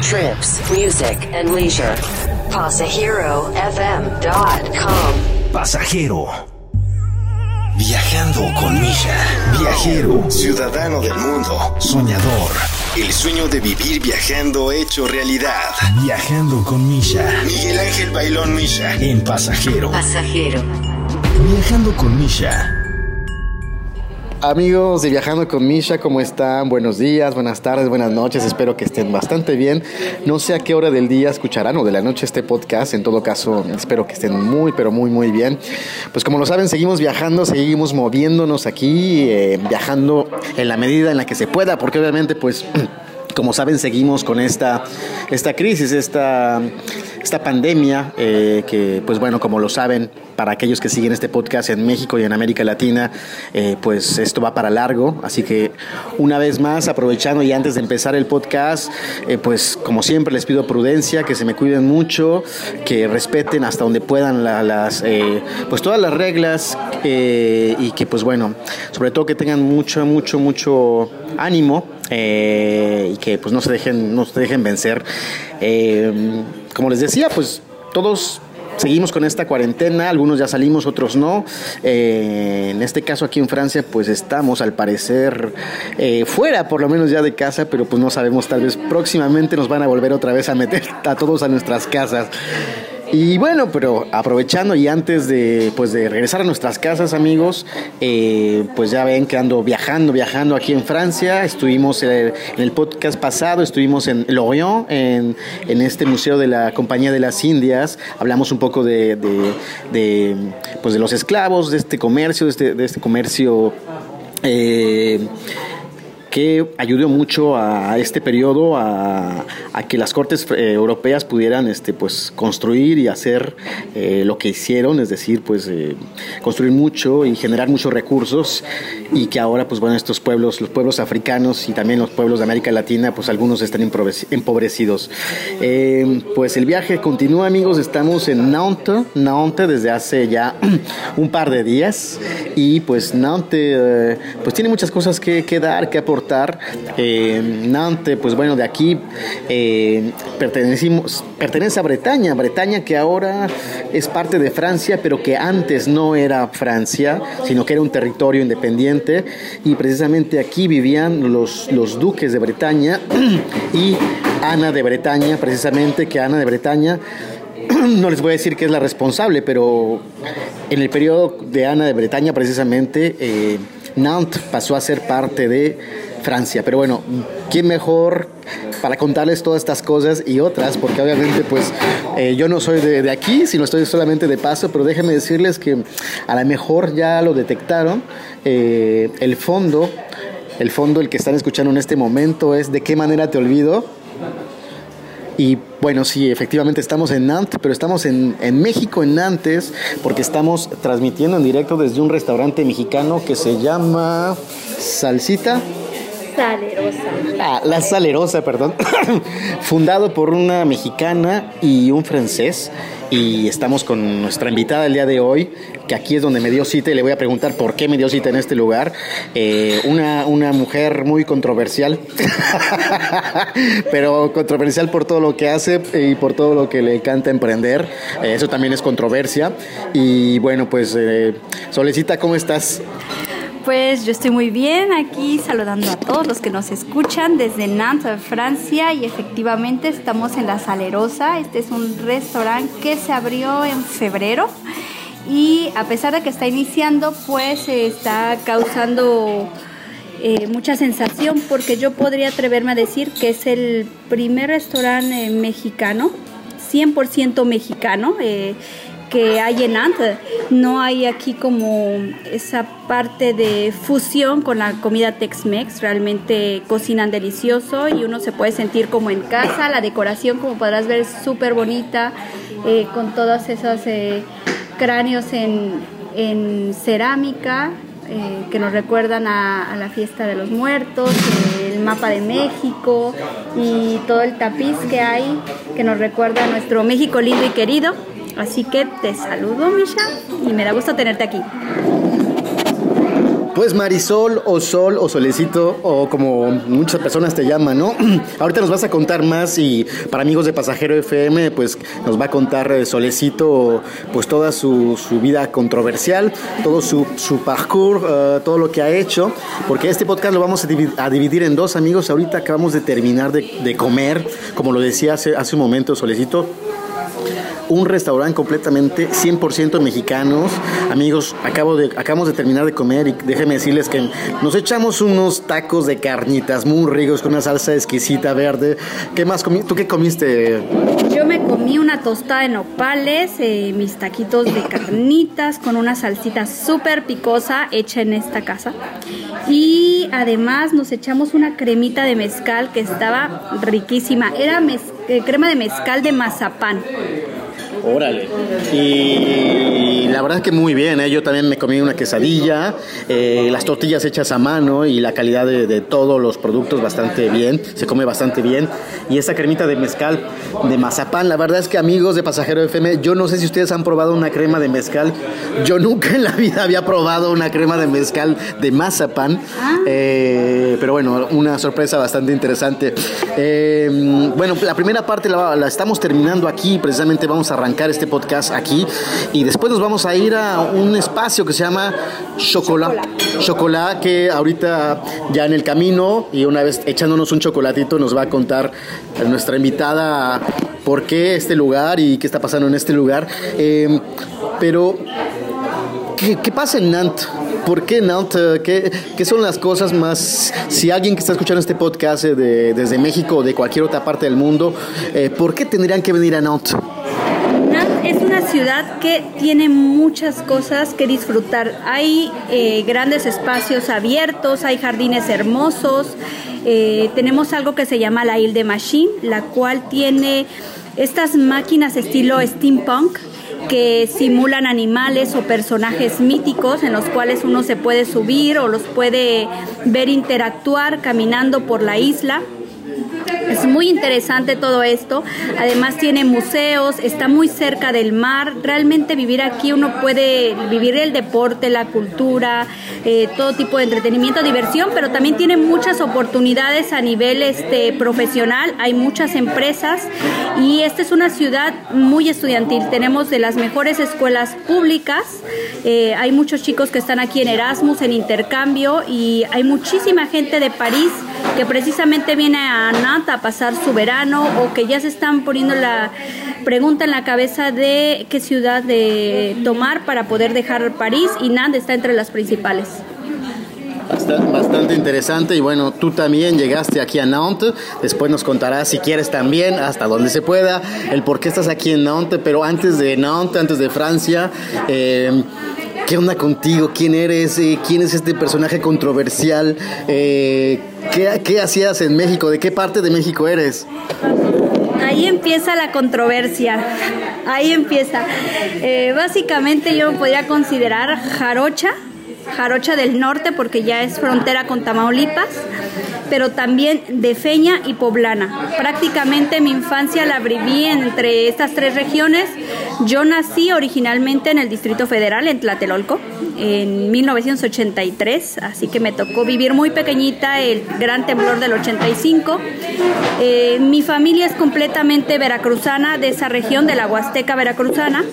Trips, music, and leisure. PasajeroFM.com. Pasajero. Viajando con Misha. Viajero. Ciudadano del mundo. Soñador. El sueño de vivir viajando hecho realidad. Viajando con Misha. Miguel Ángel Bailón Misha. En Pasajero. Pasajero. Viajando con Misha. Amigos de Viajando con Misha, ¿cómo están? Buenos días, buenas tardes, buenas noches, espero que estén bastante bien. No sé a qué hora del día escucharán o de la noche este podcast, en todo caso espero que estén muy, pero muy, muy bien. Pues como lo saben, seguimos viajando, seguimos moviéndonos aquí, eh, viajando en la medida en la que se pueda, porque obviamente pues... Como saben, seguimos con esta, esta crisis, esta, esta pandemia, eh, que pues bueno, como lo saben, para aquellos que siguen este podcast en México y en América Latina, eh, pues esto va para largo. Así que una vez más, aprovechando y antes de empezar el podcast, eh, pues como siempre les pido prudencia, que se me cuiden mucho, que respeten hasta donde puedan las, pues todas las reglas y que pues bueno, sobre todo que tengan mucho, mucho, mucho ánimo y que pues no se dejen, no se dejen vencer. Como les decía, pues todos seguimos con esta cuarentena, algunos ya salimos, otros no. Eh, en este caso aquí en Francia, pues estamos al parecer fuera, por lo menos ya de casa, pero pues no sabemos, tal vez próximamente nos van a volver otra vez a meter a todos a nuestras casas. Y bueno, pero aprovechando y antes de, pues de regresar a nuestras casas, amigos, eh, pues ya ven que ando viajando, viajando aquí en Francia. Estuvimos en el, podcast pasado, estuvimos en Lorient, en, en, este museo de la Compañía de las Indias. Hablamos un poco de, de, pues de los esclavos, de este comercio, de este, de este comercio. Eh, que ayudó mucho a, este periodo a, que las cortes eh, europeas pudieran este, pues, construir y hacer eh, lo que hicieron, es decir, pues eh, construir mucho y generar muchos recursos y que ahora pues bueno estos pueblos, los pueblos africanos y también los pueblos de América Latina, pues algunos están empobrecidos. pues el viaje continúa amigos, estamos en Nantes, Nantes desde hace ya un par de días y pues Nantes pues tiene muchas cosas que, que dar, que aportar eh, Nantes, pues bueno, de aquí eh, pertenecimos, pertenece a Bretaña, Bretaña que ahora es parte de Francia, pero que antes no era Francia, sino que era un territorio independiente. Y precisamente aquí vivían los, los duques de Bretaña y Ana de Bretaña, precisamente que Ana de Bretaña no les voy a decir que es la responsable, pero en el periodo de Ana de Bretaña, precisamente, eh, Nantes pasó a ser parte de Francia. Pero bueno, ¿quién mejor para contarles todas estas cosas y otras? Porque obviamente pues eh, yo no soy de, aquí, sino estoy solamente de paso, pero déjenme decirles que a lo mejor ya lo detectaron. Eh, el fondo, el fondo, el que están escuchando en este momento es ¿De qué manera te olvido? Y bueno, sí, efectivamente estamos en Nantes, pero estamos en, en, México, en Nantes, porque estamos transmitiendo en directo desde un restaurante mexicano que se llama Salsita. Salerosa. La Salerosa, perdón. Fundado por una mexicana y un francés. Y estamos con nuestra invitada el día de hoy, que aquí es donde me dio cita y le voy a preguntar por qué me dio cita en este lugar. Eh, una, una mujer muy controversial, pero controversial por todo lo que hace y por todo lo que le encanta emprender. Eh, eso también es controversia. Y bueno, pues, eh, Solecita, ¿cómo estás? Pues yo estoy muy bien aquí saludando a todos los que nos escuchan desde Nantes, Francia y efectivamente estamos en La Salerosa. Este es un restaurante que se abrió en febrero y a pesar de que está iniciando pues está causando eh, mucha sensación porque yo podría atreverme a decir que es el primer restaurante mexicano, 100% mexicano. Eh, que hay en Nantes. No hay aquí como esa parte de fusión con la comida Tex-Mex. Realmente cocinan delicioso y uno se puede sentir como en casa. La decoración, como podrás ver, es súper bonita, eh, con todos esos eh, cráneos en, cerámica. Eh, que nos recuerdan a, a, la fiesta de los muertos, el mapa de México y todo el tapiz que hay que nos recuerda a nuestro México lindo y querido. Así que te saludo, Misha, y me da gusto tenerte aquí. Pues Marisol o Sol o Solecito o como muchas personas te llaman, ¿no? Ahorita nos vas a contar más y para amigos de Pasajero FM pues nos va a contar eh, Solecito pues toda su, su vida controversial, todo su, su parcours, eh, todo lo que ha hecho, porque este podcast lo vamos a divi- a dividir en dos amigos. Ahorita acabamos de terminar de, comer, como lo decía hace un momento Solecito, un restaurante completamente 100% mexicanos. Amigos, acabo de, acabamos de terminar de comer y déjenme decirles que nos echamos unos tacos de carnitas muy ricos con una salsa exquisita verde. ¿Qué más comí? ¿Tú qué comiste? Yo me comí una tostada de nopales, eh, mis taquitos de carnitas con una salsita súper picosa hecha en esta casa. Y además nos echamos una cremita de mezcal que estaba riquísima. Era mez- eh, crema de mezcal de mazapán. Órale. Y la verdad es que muy bien, ¿eh? yo también me comí una quesadilla, eh, las tortillas hechas a mano y la calidad de, de todos los productos bastante bien, se come bastante bien. Y esta cremita de mezcal de mazapán, la verdad es que amigos de Pasajero FM, yo no sé si ustedes han probado una crema de mezcal, yo nunca en la vida había probado una crema de mezcal de mazapán, Eh, pero bueno, una sorpresa bastante interesante. Eh, bueno, la primera parte la, la estamos terminando aquí, precisamente vamos a arrancar este podcast aquí y después nos vamos a ir a un espacio que se llama Chocolat. Chocolat que ahorita ya en el camino y una vez echándonos un chocolatito nos va a contar nuestra invitada por qué este lugar y qué está pasando en este lugar. Eh, pero ¿Qué, pasa en Nantes? ¿Por qué Nantes? ¿Qué, qué son las cosas más... Si alguien que está escuchando este podcast eh, de- desde México o de cualquier otra parte del mundo, eh, ¿por qué tendrían que venir a Nantes? Ciudad que tiene muchas cosas que disfrutar. Hay eh, grandes espacios abiertos, hay jardines hermosos. eh, tenemos algo que se llama la Ile de Machine, la cual tiene estas máquinas estilo steampunk que simulan animales o personajes míticos en los cuales uno se puede subir o los puede ver interactuar caminando por la isla. Es muy interesante todo esto. Además tiene museos, está muy cerca del mar. Realmente vivir aquí uno puede vivir el deporte, la cultura, eh, todo tipo de entretenimiento, diversión, pero también tiene muchas oportunidades a nivel este, profesional. Hay muchas empresas y esta es una ciudad muy estudiantil. Tenemos de las mejores escuelas públicas. Eh, hay muchos chicos que están aquí en Erasmus, en intercambio y hay muchísima gente de París que precisamente viene a Nantes pasar su verano o que ya se están poniendo la pregunta en la cabeza de qué ciudad de tomar para poder dejar París y Nantes está entre las principales. Bastante, bastante interesante y bueno, tú también llegaste aquí a Nantes, después nos contarás si quieres también, hasta donde se pueda, el por qué estás aquí en Nantes, pero antes de Nantes, antes de Francia, eh, ¿qué onda contigo? ¿Quién eres? Eh, ¿Quién es este personaje controversial? Eh, ¿qué, ¿Qué hacías en México? ¿De qué parte de México eres? Ahí empieza la controversia. Ahí empieza. Eh, básicamente yo me podría considerar jarocha, jarocha del norte porque ya es frontera con Tamaulipas, pero también de Feña y Poblana. Prácticamente mi infancia la viví entre estas tres regiones. Yo nací originalmente en el Distrito Federal, en Tlatelolco, en 1983, así que me tocó vivir muy pequeñita el gran temblor del 85. Eh, mi familia es completamente veracruzana, de esa región, de la Huasteca veracruzana.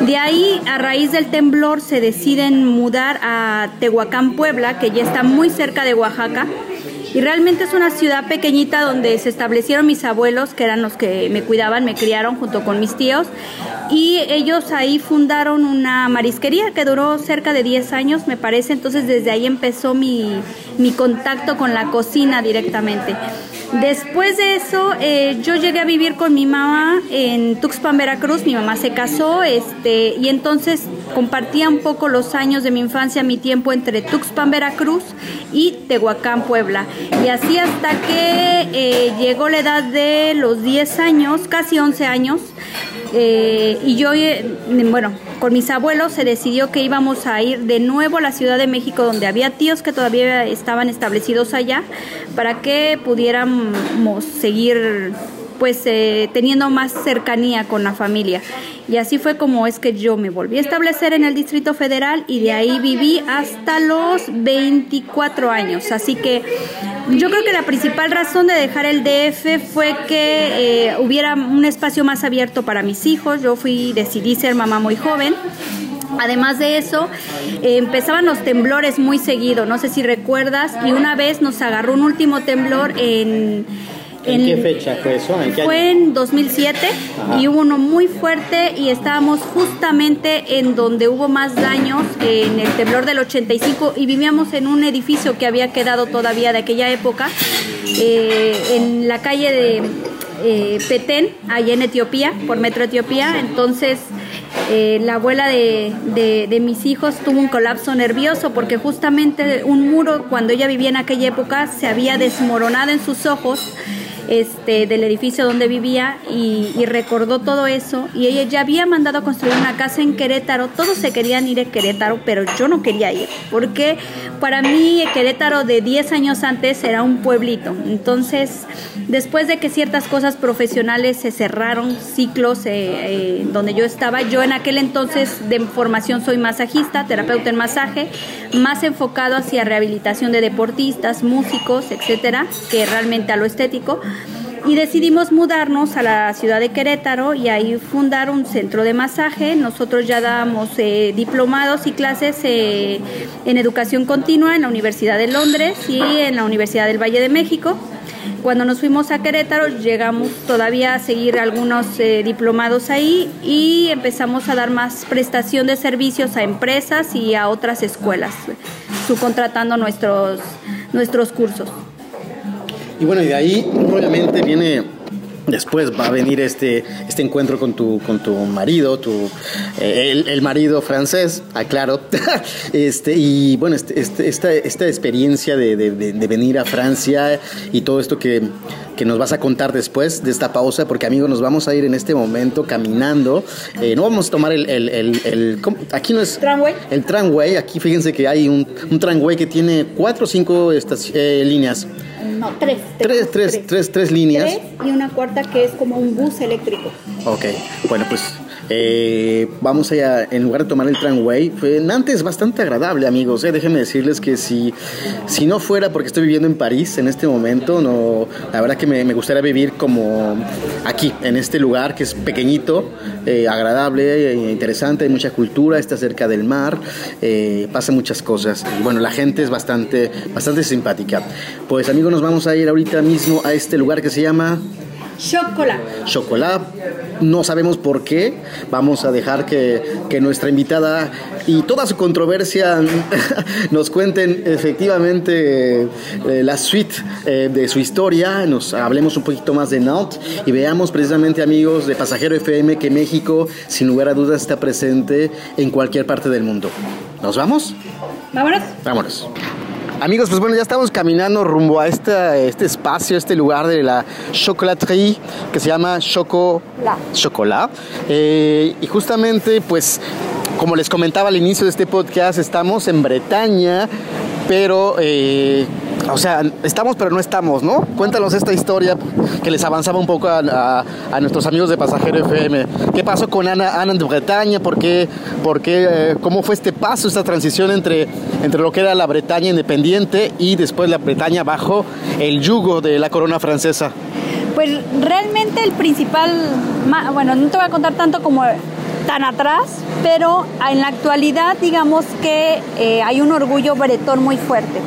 De ahí, a raíz del temblor, se deciden mudar a Tehuacán, Puebla, que ya está muy cerca de Oaxaca. Y realmente es una ciudad pequeñita donde se establecieron mis abuelos, que eran los que me cuidaban, me criaron junto con mis tíos. Y ellos ahí fundaron una marisquería que duró cerca de 10 años, me parece. Entonces desde ahí empezó mi, mi contacto con la cocina directamente. Después de eso, eh, yo llegué a vivir con mi mamá en Tuxpan, Veracruz. Mi mamá se casó, este, y entonces compartía un poco los años de mi infancia, mi tiempo entre Tuxpan, Veracruz y Tehuacán, Puebla. Y así hasta que eh, llegó la edad de los 10 años, casi 11 años, eh, y yo, eh, bueno, con mis abuelos se decidió que íbamos a ir de nuevo a la Ciudad de México, donde había tíos que todavía estaban establecidos allá, para que pudiéramos seguir pues eh, teniendo más cercanía con la familia. Y así fue como es que yo me volví a establecer en el Distrito Federal y de ahí viví hasta los 24 años. Así que yo creo que la principal razón de dejar el DF fue que eh, hubiera un espacio más abierto para mis hijos. Yo fui, decidí ser mamá muy joven. Además de eso, eh, empezaban los temblores muy seguido, no sé si recuerdas, y una vez nos agarró un último temblor en... ¿En, qué fecha fue eso? ¿En qué fue año? en 2007 y hubo uno muy fuerte y estábamos justamente en donde hubo más daños, en el temblor del 85 y vivíamos en un edificio que había quedado todavía de aquella época, eh, en la calle de eh, Petén, allá en Etiopía, por Metro Etiopía. Entonces, eh, la abuela de, de, de, mis hijos tuvo un colapso nervioso porque justamente un muro, cuando ella vivía en aquella época, se había desmoronado en sus ojos este, del edificio donde vivía y, recordó todo eso. Y ella ya había mandado a construir una casa en Querétaro, todos se querían ir a Querétaro, pero yo no quería ir, porque para mí Querétaro de 10 años antes era un pueblito, entonces después de que ciertas cosas profesionales se cerraron, ciclos eh, eh, donde yo estaba, yo en aquel entonces de formación soy masajista, terapeuta en masaje, más enfocado hacia rehabilitación de deportistas, músicos, etcétera, que realmente a lo estético y decidimos mudarnos a la ciudad de Querétaro y ahí fundar un centro de masaje. Nosotros ya dábamos eh, diplomados y clases eh, en educación continua en la Universidad de Londres y en la Universidad del Valle de México. Cuando nos fuimos a Querétaro llegamos todavía a seguir algunos eh, diplomados ahí y empezamos a dar más prestación de servicios a empresas y a otras escuelas, subcontratando nuestros, nuestros cursos. Y bueno, y de ahí obviamente viene después va a venir este, este encuentro con tu, con tu marido, tu, eh, el, marido francés, aclaro. este, y bueno, este, este, esta, esta experiencia de, de, venir a Francia y todo esto que, que, nos vas a contar después de esta pausa, porque amigos, nos vamos a ir en este momento caminando. Eh, no vamos a tomar el, el, el, aquí no es tramway. El tramway, aquí fíjense que hay un, un tramway que tiene cuatro o cinco estas, eh, líneas. No, tres. Tres, tres, tres, tres, tres líneas. Tres y una cuarta que es como un bus eléctrico. Ok, bueno, pues eh, vamos allá, en lugar de tomar el tramway, fue antes bastante agradable, amigos. Eh, déjenme decirles que si, si no fuera porque estoy viviendo en París en este momento, no, la verdad que me, gustaría vivir como aquí, en este lugar que es pequeñito, eh, agradable, interesante, hay mucha cultura, está cerca del mar, pasa muchas cosas. Y bueno, la gente es bastante, bastante simpática. Pues amigos, nos vamos a ir ahorita mismo a este lugar que se llama... Chocolate. Chocolate. No sabemos por qué. Vamos a dejar que, que nuestra invitada y toda su controversia nos cuenten efectivamente eh, la suite eh, de su historia. Nos hablemos un poquito más de Nantes y veamos precisamente, amigos de Pasajero FM, que México, sin lugar a dudas, está presente en cualquier parte del mundo. ¿Nos vamos? Vámonos. Vámonos. Amigos, pues bueno, ya estamos caminando rumbo a este, este espacio, este lugar de la chocolaterie que se llama Choco... Chocolat. Eh, y justamente, pues, como les comentaba al inicio de este podcast, estamos en Bretaña, pero... Eh, o sea, estamos pero no estamos, ¿no? Cuéntanos esta historia que les avanzaba un poco a, nuestros amigos de Pasajero FM. ¿Qué pasó con Ana, Ana de Bretaña? ¿Por qué, por qué, eh, ¿Cómo fue este paso, esta transición entre, entre lo que era la Bretaña independiente y después la Bretaña bajo el yugo de la corona francesa? Pues realmente el principal, bueno, no te voy a contar tanto como tan atrás, pero en la actualidad digamos que eh, hay un orgullo bretón muy fuerte,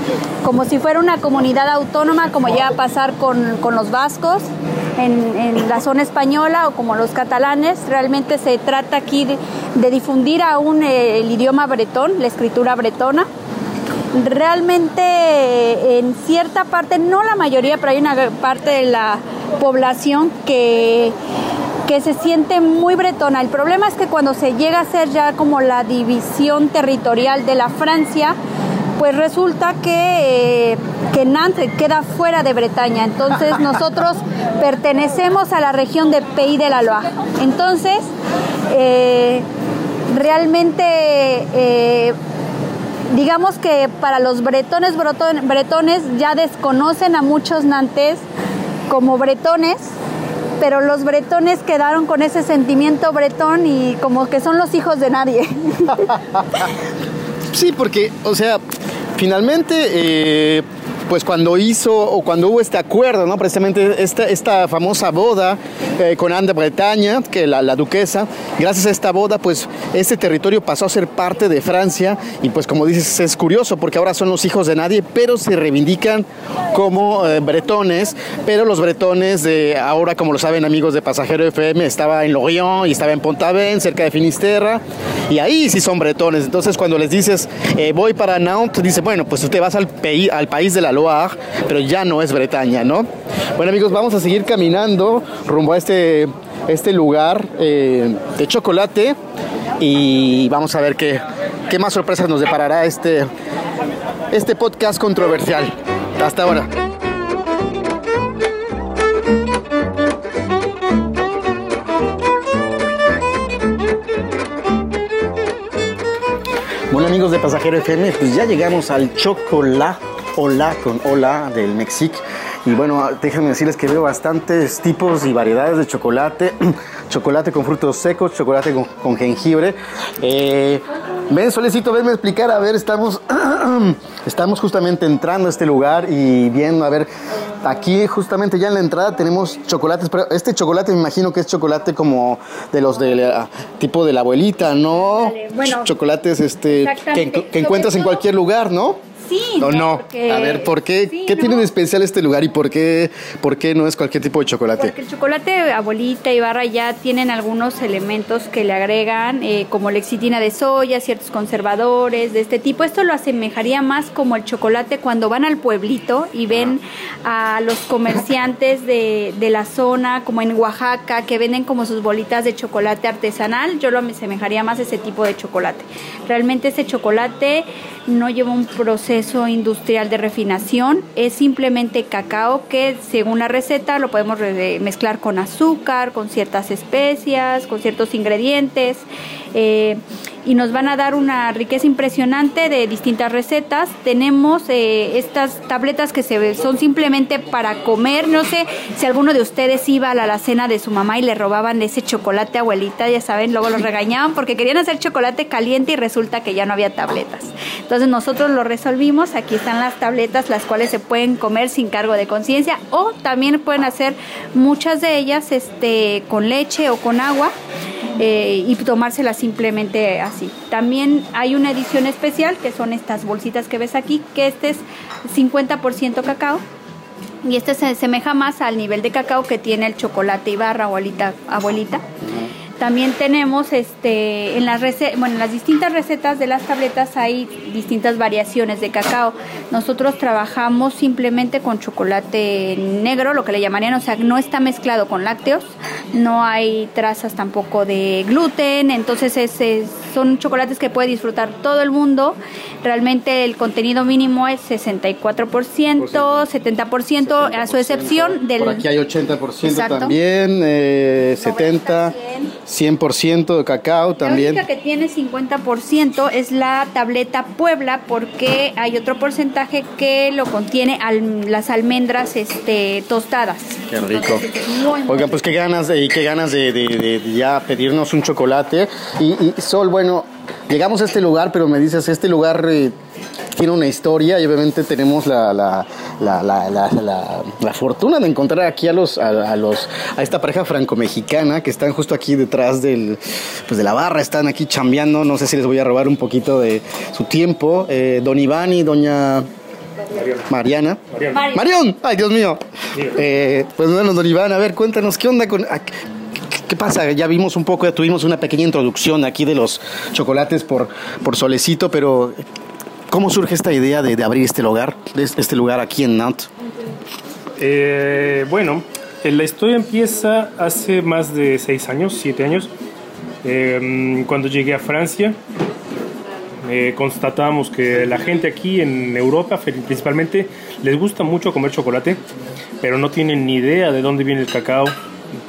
como si fuera una comunidad autónoma, como ya a pasar con, con los vascos en, en, la zona española o como los catalanes, realmente se trata aquí de, de difundir aún eh, el idioma bretón, la escritura bretona. Realmente en cierta parte, no la mayoría, pero hay una parte de la población que que se siente muy bretona. El problema es que cuando se llega a ser ya como la división territorial de la Francia, pues resulta que, eh, que Nantes queda fuera de Bretaña. Entonces nosotros pertenecemos a la región de Pays de la Loire. Entonces, eh, realmente... Eh, digamos que para los bretones bretones ya desconocen a muchos nantes como bretones pero los bretones quedaron con ese sentimiento bretón y como que son los hijos de nadie. Sí, porque, o sea, finalmente, eh, pues cuando hizo o cuando hubo este acuerdo, ¿no? Precisamente esta, esta famosa boda eh, con de Bretaña, que la, la duquesa, gracias a esta boda, pues este territorio pasó a ser parte de Francia y pues como dices, es curioso porque ahora son los hijos de nadie, pero se reivindican como eh, bretones, pero los bretones de ahora, como lo saben amigos de Pasajero FM, estaba en Lorient y estaba en Pontaven, cerca de Finisterra, y ahí sí son bretones. Entonces cuando les dices, eh, voy para Nantes, dice, bueno, pues usted vas al, al país de la Pero ya no es Bretaña, ¿no? Bueno amigos, vamos a seguir caminando rumbo a este, este lugar eh, de chocolate y vamos a ver qué, qué más sorpresas nos deparará este, este podcast controversial. Hasta ahora. Bueno amigos de Pasajero FM, pues ya llegamos al Chocolá, hola con hola del Mexic. Y bueno, déjenme decirles que veo bastantes tipos y variedades de chocolate. chocolate con frutos secos, chocolate con, con jengibre. Eh, ven, Solecito, venme a explicar. A ver, estamos, estamos justamente entrando a este lugar y viendo, a ver, aquí justamente ya en la entrada tenemos chocolates. Pero este chocolate me imagino que es chocolate como de los de la- tipo de la abuelita, ¿no? Vale, bueno, chocolates este, que, que encuentras en cualquier lugar, ¿no? Sí, ¿O no? porque- A ver, ¿por qué? Sí, ¿Qué no. tiene de especial este lugar y por qué, por qué no es cualquier tipo de chocolate? Porque el chocolate abuelita y barra ya tienen algunos elementos que le agregan, eh, como lexitina de soya, ciertos conservadores de este tipo. Esto lo asemejaría más como el chocolate cuando van al pueblito y ven a los comerciantes de, de la zona, como en Oaxaca, que venden como sus bolitas de chocolate artesanal. Yo lo asemejaría más a ese tipo de chocolate. Realmente ese chocolate no lleva un proceso industrial de refinación, es simplemente cacao que según la receta lo podemos re- mezclar con azúcar, con ciertas especias, con ciertos ingredientes. eh, y nos van a dar una riqueza impresionante de distintas recetas. Tenemos eh, estas tabletas que se son simplemente para comer. No sé si alguno de ustedes iba a la alacena de su mamá y le robaban ese chocolate abuelita, ya saben, luego los regañaban porque querían hacer chocolate caliente y resulta que ya no había tabletas. Entonces nosotros lo resolvimos. Aquí están las tabletas, las cuales se pueden comer sin cargo de conciencia o también pueden hacer muchas de ellas este, con leche o con agua eh, y tomárselas simplemente así. También hay una edición especial que son estas bolsitas que ves aquí, que este es 50% cacao. Y este se asemeja más al nivel de cacao que tiene el chocolate y barra abuelita. abuelita. También tenemos este en las bueno, en las distintas recetas de las tabletas hay distintas variaciones de cacao. Nosotros trabajamos simplemente con chocolate negro, lo que le llamarían, o sea, no está mezclado con lácteos, no hay trazas tampoco de gluten, entonces es- es- son chocolates que puede disfrutar todo el mundo. Realmente el contenido mínimo es 64%, 70%, a su excepción del Por aquí hay 80% Exacto. también, eh, 70, 100% de cacao también. La única que tiene 50% es la tableta Puebla porque hay otro porcentaje que lo contiene al- las almendras este, tostadas. Qué rico. Entonces, Oigan, pues qué ganas de, qué ganas de, de- de- de ya pedirnos un chocolate. Y, y, Sol, bueno, llegamos a este lugar, pero me dices, este lugar eh, tiene una historia y obviamente tenemos la, la, la, la, fortuna de encontrar aquí a los, a, a los a esta pareja franco-mexicana que están justo aquí detrás del, pues de la barra, están aquí chambeando. No sé si les voy a robar un poquito de su tiempo. Eh, don Iván y doña Mariana. Mariana. Marión, ay Dios mío. Eh, pues bueno, don Iván, a ver, cuéntanos, ¿qué onda con... qué, pasa? Ya vimos un poco, ya tuvimos una pequeña introducción aquí de los chocolates por, por Solecito, pero ¿cómo surge esta idea de, de abrir este lugar, de este lugar aquí en Nantes? Eh, bueno, eh, la historia empieza hace más de seis años, siete años. Eh, cuando llegué a Francia, eh, constatamos que la gente aquí en Europa, principalmente, les gusta mucho comer chocolate, pero no tienen ni idea de dónde viene el cacao,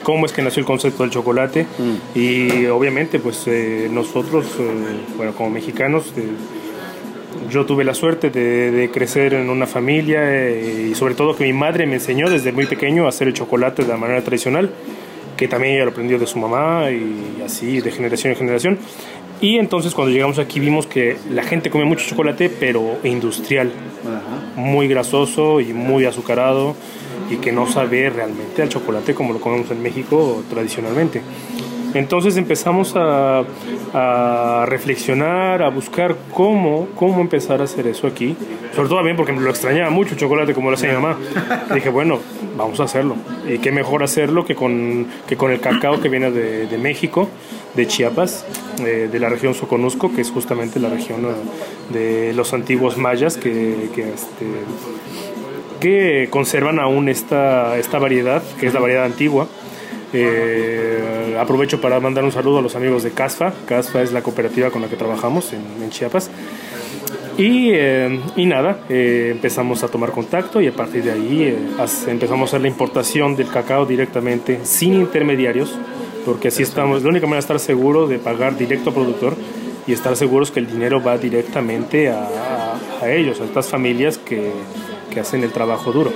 cómo es que nació el concepto del chocolate. Y obviamente, pues eh, nosotros, eh, bueno, como mexicanos, eh, yo tuve la suerte de, de crecer en una familia eh, y sobre todo que mi madre me enseñó desde muy pequeño a hacer el chocolate de la manera tradicional. que también ella lo aprendió de su mamá y así de generación en generación. Y entonces cuando llegamos aquí vimos que la gente come mucho chocolate, pero industrial, muy grasoso y muy azucarado y que no sabe realmente al chocolate como lo comemos en México tradicionalmente. Entonces empezamos a, a reflexionar, a buscar cómo, cómo empezar a hacer eso aquí. Sobre todo también porque me lo extrañaba mucho el chocolate como lo hace mi mamá. Dije, bueno, vamos a hacerlo. Y qué mejor hacerlo que con, que con el cacao que viene de, de México, de Chiapas, eh, de la región Soconusco, que es justamente la región eh, de los antiguos mayas que, que, este, que conservan aún esta, esta variedad, que es la variedad antigua. Eh, aprovecho para mandar un saludo a los amigos de CASFA. CASFA es la cooperativa con la que trabajamos en, en Chiapas. Y, eh, y nada, eh, empezamos a tomar contacto y a partir de ahí eh, empezamos a hacer la importación del cacao directamente, sin intermediarios, porque así estamos, la única manera de estar seguro de pagar directo al productor y estar seguros que el dinero va directamente a, a- a ellos, a estas familias que, que hacen el trabajo duro.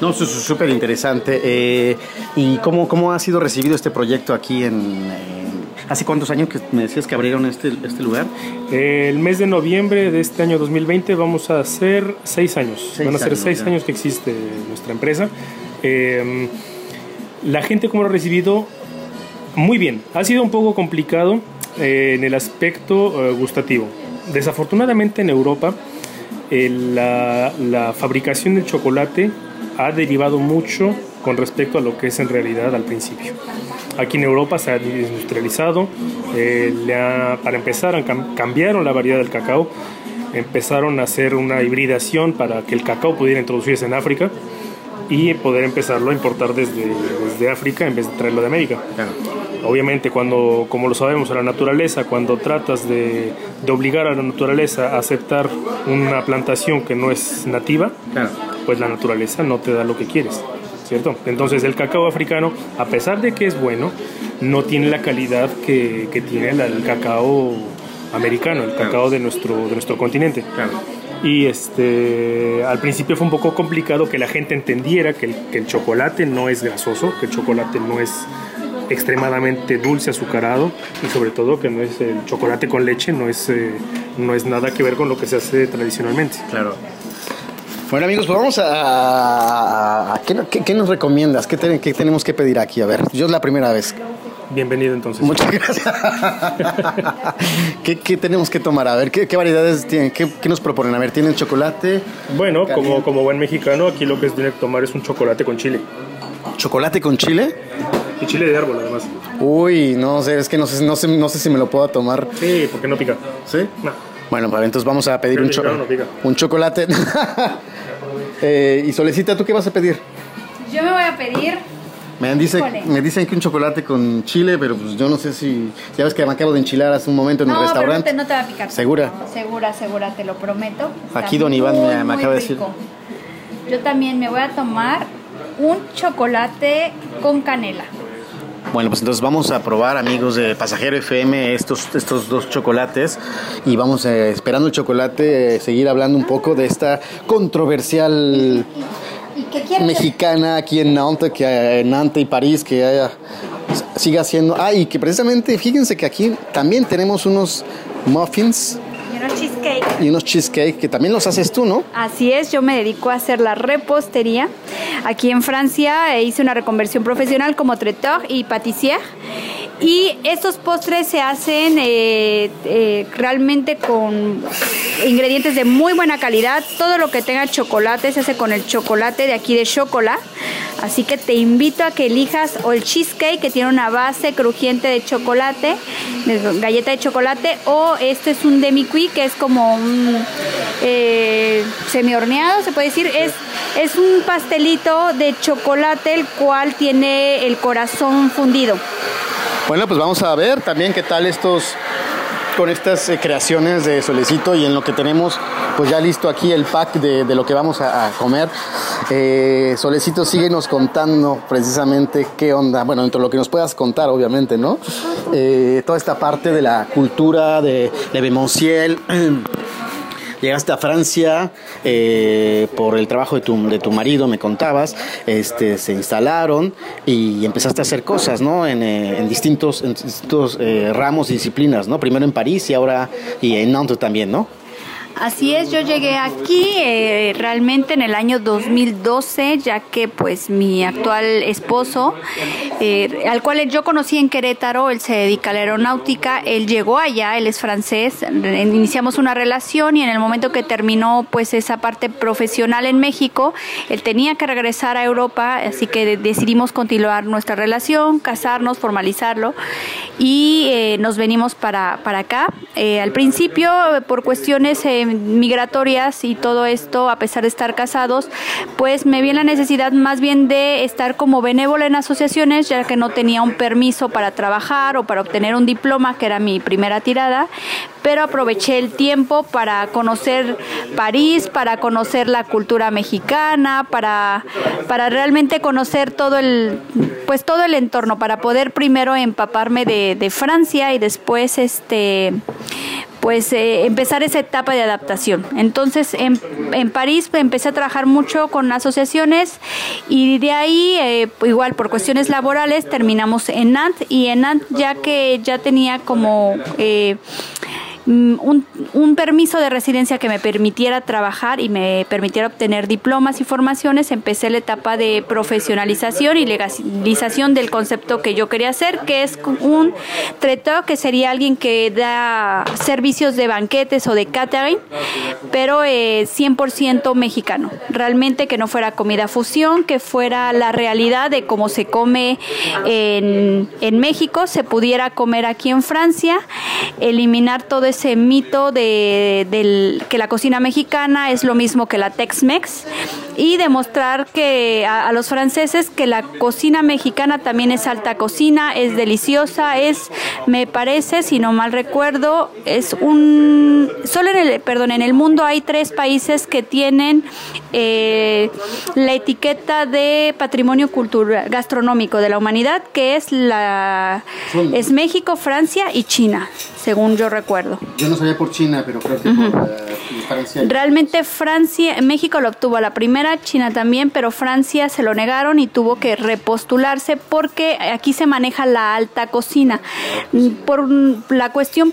No, eso es súper interesante. Eh, ¿Y cómo, cómo ha sido recibido este proyecto aquí en... en- ¿Hace cuántos años que me decías que abrieron este, este lugar? El mes de noviembre de este año 2020 vamos a hacer seis años. Seis Van a ser años, seis ya. años que existe nuestra empresa. Eh, la gente como lo ha recibido muy bien. Ha sido un poco complicado eh, en el aspecto eh, gustativo. Desafortunadamente en Europa eh, la, fabricación del chocolate ha derivado mucho con respecto a lo que es en realidad al principio. Aquí en Europa se ha industrializado, para empezar cambiaron la variedad del cacao, empezaron a hacer una hibridación para que el cacao pudiera introducirse en África y poder empezarlo a importar desde, desde África en vez de traerlo de América. Obviamente, cuando, como lo sabemos, a la naturaleza, cuando tratas de, de obligar a la naturaleza a aceptar una plantación que no es nativa, Claro. pues la naturaleza no te da lo que quieres, ¿cierto? Entonces el cacao africano, a pesar de que es bueno, no tiene la calidad que, que tiene la- el cacao americano, el cacao de nuestro, de nuestro continente. Y este, al principio fue un poco complicado que la gente entendiera que el, chocolate no es grasoso, que el chocolate no es extremadamente dulce, azucarado y sobre todo que no es el chocolate con leche, no es, eh, no es nada que ver con lo que se hace tradicionalmente. Claro. Bueno amigos, pues vamos a... ¿qué, qué- nos recomiendas? ¿Qué, qué tenemos que pedir aquí? A ver, yo es la primera vez. Bienvenido entonces. Muchas gracias. ¿Qué, qué tenemos que tomar? A ver, ¿qué, qué variedades tienen? ¿Qué, qué nos proponen? A ver, ¿tienen chocolate? Bueno, como, como buen mexicano, aquí lo que es tiene que tomar es un chocolate con chile. ¿Chocolate con chile? Y chile de árbol, además. Uy, no sé, es que no sé, no sé, no sé si me lo puedo tomar. Sí, porque no pica. ¿Sí? No. Bueno, pues entonces vamos a pedir un, cho- no pica. un chocolate. Eh, y Solecita, ¿tú qué vas a pedir? Yo me voy a pedir Me, dice, me dicen que un chocolate con chile, pero pues yo no sé si... Ya ves que me acabo de enchilar hace un momento en el pero no restaurante. te, no te va a picar. ¿Segura? Segura, segura, te lo prometo. Está Aquí don Iván me- acaba de decir. Yo también me voy a tomar un chocolate con canela. Bueno, pues entonces vamos a probar, amigos de Pasajero FM, estos, estos dos chocolates y vamos eh, esperando el chocolate, eh, seguir hablando un poco de esta controversial ¿Y qué quieres? mexicana aquí en Nantes, que eh, en Nantes y París, que haya, siga siendo... Ah, y que precisamente, fíjense que aquí también tenemos unos muffins Y unos cheesecake. y unos cheesecake que también los haces tú, ¿no? Así es, yo me dedico a hacer la repostería. Aquí en Francia eh, hice una reconversión profesional como traiteur y pâtissier. Y estos postres se hacen eh, eh, realmente con ingredientes de muy buena calidad. Todo lo que tenga chocolate se hace con el chocolate de aquí de Chocolat. Así que te invito a que elijas o el cheesecake que tiene una base crujiente de chocolate, de galleta de chocolate, o este es un demi-cuit que es como un eh, semi horneado, se puede decir. Es, es un pastelito de chocolate el cual tiene el corazón fundido. Bueno, pues vamos a ver también qué tal estos con estas eh, creaciones de Solecito y en lo que tenemos pues ya listo aquí el pack de, de lo que vamos a, a comer. Eh, Solecito, síguenos contando precisamente qué onda, bueno, dentro de lo que nos puedas contar, obviamente, ¿no? Eh, toda esta parte de la cultura de Le Bemonciel, llegaste a Francia eh, por el trabajo de tu, de tu marido, me contabas, este, se instalaron y empezaste a hacer cosas, ¿no? En, eh, distintos, en distintos eh, ramos y disciplinas, ¿no? Primero en París y ahora y en Nantes también, ¿no? Así es, yo llegué aquí eh, realmente en el año 2012, ya que pues mi actual esposo, eh, al cual yo conocí en Querétaro, él se dedica a la aeronáutica, él llegó allá, él es francés, iniciamos una relación y en el momento que terminó pues esa parte profesional en México, él tenía que regresar a Europa, así que de- decidimos continuar nuestra relación, casarnos, formalizarlo y eh, nos venimos para, para acá. Eh, al principio, por cuestiones migratorias y todo esto, a pesar de estar casados, pues me vi en la necesidad más bien de estar como benévola en asociaciones, ya que no tenía un permiso para trabajar o para obtener un diploma, que era mi primera tirada, pero aproveché el tiempo para conocer París, para conocer la cultura mexicana, para, para realmente conocer todo el, pues todo el entorno, para poder primero empaparme de, de Francia y después este pues eh, empezar esa etapa de adaptación. Entonces en, en París pues, empecé a trabajar mucho con asociaciones y de ahí eh, igual por cuestiones laborales terminamos en Nantes y en Nantes ya que ya tenía como eh, un, un permiso de residencia que me permitiera trabajar y me permitiera obtener diplomas y formaciones, empecé la etapa de profesionalización y legalización del concepto que yo quería hacer, que es un traiteur, que sería alguien que da servicios de banquetes o de catering, pero eh, 100% mexicano. Realmente que no fuera comida fusión, que fuera la realidad de cómo se come en, en México, se pudiera comer aquí en Francia, eliminar todo ese mito de, del, que la cocina mexicana es lo mismo que la Tex-Mex y demostrar que a, a los franceses que la cocina mexicana también es alta cocina, es deliciosa, es, me parece, si no mal recuerdo, es un, solo en el, perdón, en el mundo hay tres países que tienen eh, la etiqueta de patrimonio cultural gastronómico de la humanidad, que es la, es México, Francia y China, según yo recuerdo. Yo no sabía por China, pero creo que por eh, Francia. Realmente Francia, México lo obtuvo a la primera, China también, pero Francia se lo negaron y tuvo que repostularse porque aquí se maneja la alta cocina. Por la cuestión,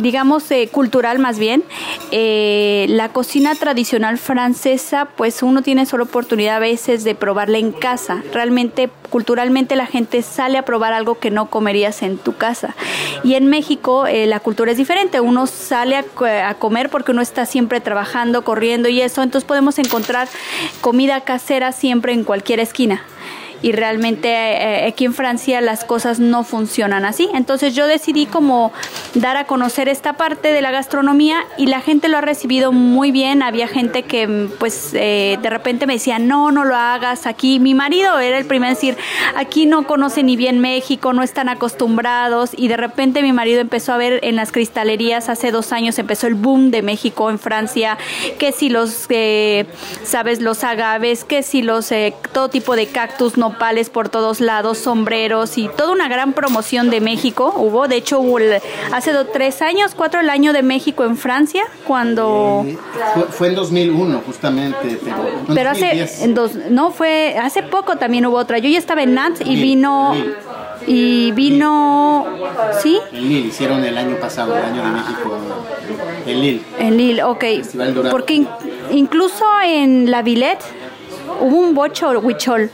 digamos, eh, cultural más bien, eh, la cocina tradicional francesa, pues uno tiene solo oportunidad a veces de probarla en casa. Realmente, culturalmente la gente sale a probar algo que no comerías en tu casa. Y en México eh, la cultura es diferente. Uno sale a, a comer porque uno está siempre trabajando, corriendo y eso. Entonces podemos encontrar comida casera siempre en cualquier esquina. Y realmente eh, aquí en Francia las cosas no funcionan así. Entonces yo decidí como dar a conocer esta parte de la gastronomía y la gente lo ha recibido muy bien. Había gente que pues eh, de repente me decía, no, no lo hagas aquí. Mi marido era el primero en decir, aquí no conoce ni bien México, no están acostumbrados. Y de repente mi marido empezó a ver en las cristalerías, hace dos años empezó el boom de México en Francia, que si los, eh, sabes, los agaves, que si los, eh, todo tipo de cactus, nopales por todos lados, sombreros y toda una gran promoción de México hubo. De hecho, hubo el- hace do- tres años, cuatro el año de México en Francia, cuando... Eh, fue, fue en 2001, justamente. Pero, Pero hace, 2010. en dos, no fue, hace poco también hubo otra. Yo ya estaba en Nantes y vino, Lille. y vino, ¿sí? En Lille, hicieron el año pasado, el año de México. En Lille. En Lille, ok. Porque in- incluso en la Villette hubo un bocho huichol.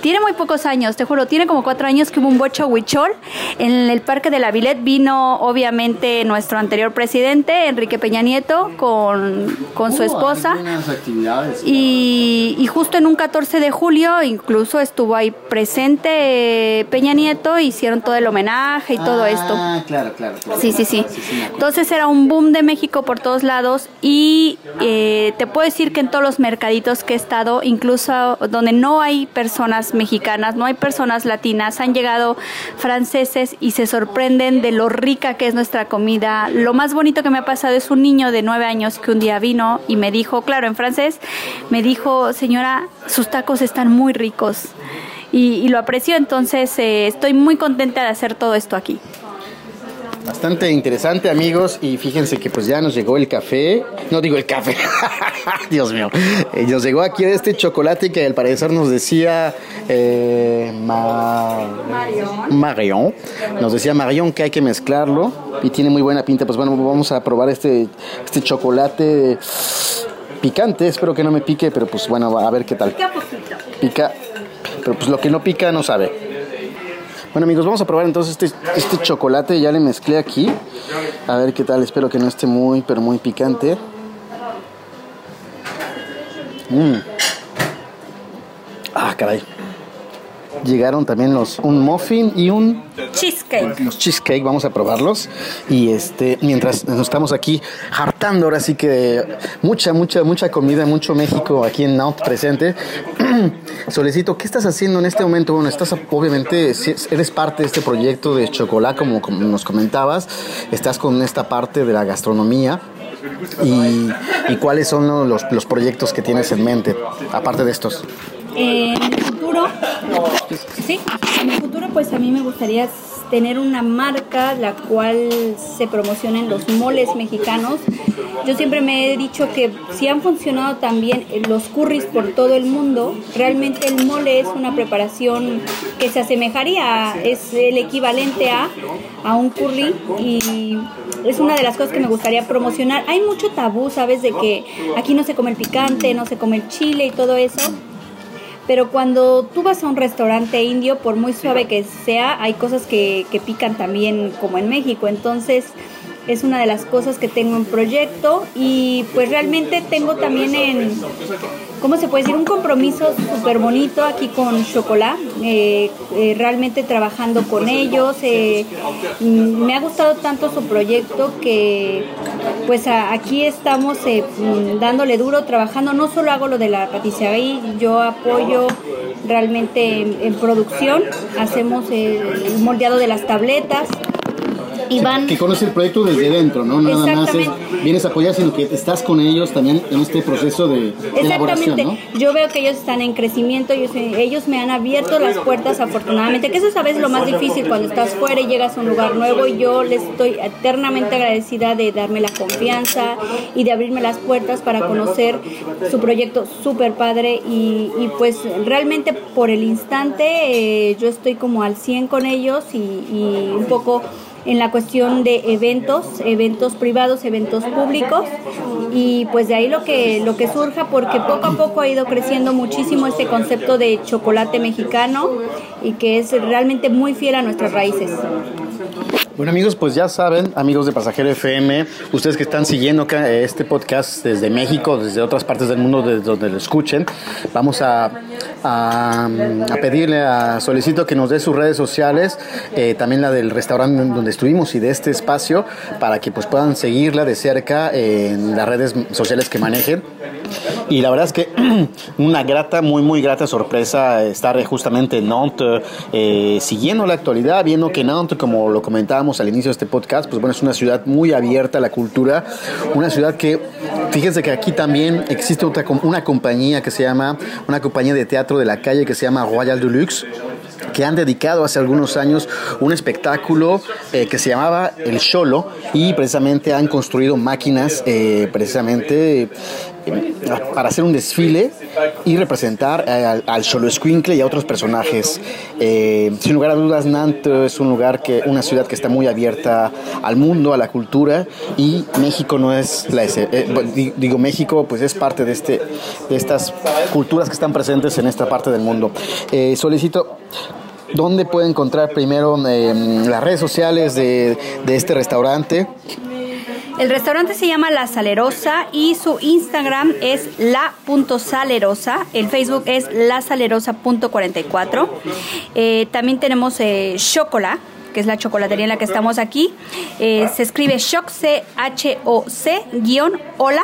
Tiene muy pocos años, te juro, tiene como cuatro años que hubo un bocho huichol. En el Parque de la Villette vino obviamente nuestro anterior presidente, Enrique Peña Nieto, con, con su Uh, esposa. Y, y justo en un 14 de julio incluso estuvo ahí presente eh, Peña Nieto, hicieron todo el homenaje y todo esto. Ah, claro, claro. claro. Sí, sí, sí. Entonces era un boom de México por todos lados y eh, te puedo decir que en todos los mercaditos que he estado, incluso donde no hay personas mexicanas, no hay personas latinas, han llegado franceses y se sorprenden de lo rica que es nuestra comida. Lo más bonito que me ha pasado es un niño de nueve años que un día vino y me dijo, claro, en francés, me dijo, señora, sus tacos están muy ricos. Y, lo aprecio, entonces eh, estoy muy contenta de hacer todo esto aquí. Bastante interesante, amigos. Y fíjense que pues ya nos llegó el café. No digo el café. Dios mío. Eh, nos llegó aquí este chocolate que al parecer nos decía eh, Ma- Marion. Nos decía Marion que hay que mezclarlo. Y tiene muy buena pinta. Pues bueno, vamos a probar este, este chocolate picante. Espero que no me pique, pero pues bueno, a ver qué tal. Pica poquito. Pica. Pero pues lo que no pica no sabe. Bueno amigos, vamos a probar entonces este, este chocolate, ya le mezclé aquí. A ver qué tal, espero que no esté muy, pero muy picante. Mm. Ah, caray. Llegaron también los un muffin y un Cheesecake. los cheesecake, vamos a probarlos. Y este, mientras nos estamos aquí hartando, ahora sí que mucha, mucha, mucha comida, mucho México aquí en Nantes presente. Solecito, ¿qué estás haciendo en este momento? Bueno, estás obviamente, eres parte de este proyecto de chocolate, como, como nos comentabas, estás con esta parte de la gastronomía. Y, y cuáles son los, los proyectos que tienes en mente, aparte de estos? El futuro, sí, en el futuro pues a mí me gustaría tener una marca la cual se promocionen los moles mexicanos. Yo siempre me he dicho que si han funcionado también los curries por todo el mundo, realmente el mole es una preparación que se asemejaría, es el equivalente a, a un curry y es una de las cosas que me gustaría promocionar. Hay mucho tabú, ¿sabes? De que aquí no se come el picante, no se come el chile y todo eso. Pero cuando tú vas a un restaurante indio, por muy suave que sea, hay cosas que, que pican también como en México. Entonces es una de las cosas que tengo en proyecto y pues realmente tengo también en, ¿cómo se puede decir? Un compromiso súper bonito aquí con Chocolá, eh, eh, realmente trabajando con ellos. eh, mm, me ha gustado tanto su proyecto que pues aquí estamos mm, dándole duro, trabajando. No solo hago lo de la patisserie, yo apoyo realmente en, en producción, hacemos el moldeado de las tabletas. Y van Que conoce el proyecto desde dentro, ¿no? Nada más es, vienes a apoyar, sino que estás con ellos también en este proceso de elaboración, Exactamente. ¿no? Yo veo que ellos están en crecimiento, ellos, ellos me han abierto las puertas afortunadamente, que eso es a veces lo más difícil cuando estás fuera y llegas a un lugar nuevo y yo les estoy eternamente agradecida de darme la confianza y de abrirme las puertas para conocer su proyecto súper padre y, y pues realmente por el instante eh, yo estoy como al 100 con ellos y, y un poco en la cuestión de eventos, eventos privados, eventos públicos y pues de ahí lo que lo que surja porque poco a poco ha ido creciendo muchísimo este concepto de chocolate mexicano y que es realmente muy fiel a nuestras raíces. Bueno amigos, pues ya saben, amigos de Pasajero FM, ustedes que están siguiendo eh, este podcast desde México, desde otras partes del mundo, desde donde lo escuchen, vamos a, a, a pedirle a Solicito que nos dé sus redes sociales, eh, también la del restaurante donde estuvimos y de este espacio, para que pues puedan seguirla de cerca eh, en las redes sociales que manejen. Y la verdad es que una grata, muy, muy grata sorpresa estar justamente en Nantes, eh, siguiendo la actualidad, viendo que Nantes, como lo comentábamos al inicio de este podcast, pues bueno, es una ciudad muy abierta a la cultura, una ciudad que, fíjense que aquí también existe otra, una compañía que se llama, una compañía de teatro de la calle que se llama Royal Deluxe que han dedicado hace algunos años un espectáculo eh, que se llamaba El Cholo y precisamente han construido máquinas eh, precisamente para hacer un desfile y representar al, al Cholo y a otros personajes. Eh, sin lugar a dudas, Nantes es un lugar que, una ciudad que está muy abierta al mundo, a la cultura y México no es la eh, digo México pues es parte de este de estas culturas que están presentes en esta parte del mundo. Eh, solicito ¿Dónde puede encontrar primero eh, las redes sociales de, de este restaurante? El restaurante se llama La Salerosa y su Instagram es la.salerosa. El Facebook es lasalerosa.44. Eh, también tenemos eh, Chocola, que es la chocolatería en la que estamos aquí. Eh, se escribe Choc, C-H-O-C, guion, hola.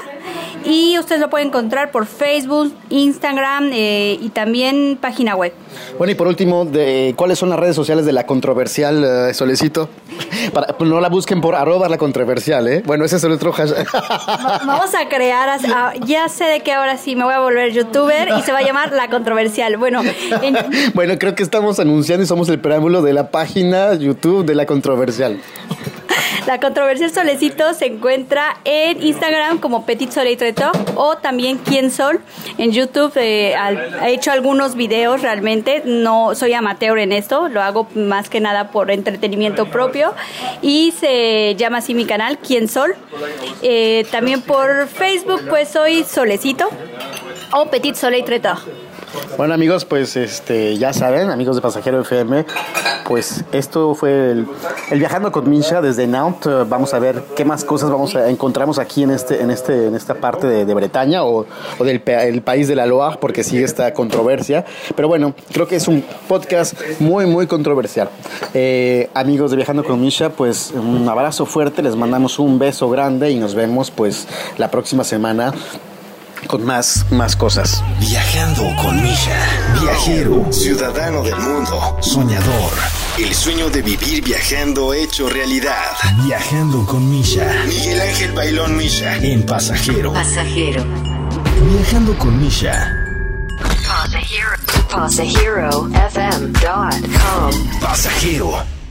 Y usted lo puede encontrar por Facebook, Instagram eh, y también página web. Bueno, y por último, de, ¿cuáles son las redes sociales de la controversial eh, Solecito? Para, pues no la busquen por arroba la controversial, ¿eh? Bueno, ese es el otro hashtag. Va- Vamos a crear, ya sé de que ahora sí me voy a volver youtuber y se va a llamar La Controversial. Bueno, en- bueno, creo que estamos anunciando y somos el preámbulo de la página YouTube de la controversial. La controversia solecito se encuentra en Instagram como Petit Soleil Treto o también Quién Sol. En YouTube eh, he hecho algunos videos realmente. No soy amateur en esto, lo hago más que nada por entretenimiento propio. Y se llama así mi canal, Quién Sol. Eh, también por Facebook, pues soy Solecito o Petit Soleil Treto. Bueno amigos, pues este ya saben, amigos de Pasajero FM, pues esto fue el, viajando con Misha desde Nantes. Vamos a ver qué más cosas vamos a encontramos aquí en este en este en esta parte de, Bretaña o, o del el país de la Loire, porque sigue esta controversia. Pero bueno, creo que es un podcast muy muy controversial. Eh, amigos de viajando con Misha, pues un abrazo fuerte, les mandamos un beso grande y nos vemos pues la próxima semana con más más cosas. Viajando con Misha. Viajero. Ciudadano del mundo. Soñador. El sueño de vivir viajando hecho realidad. Viajando con Misha. Miguel Ángel Bailón Misha. En pasajero. Pasajero. Viajando con Misha. Pasajero. PasajeroFM.com. Pasajero.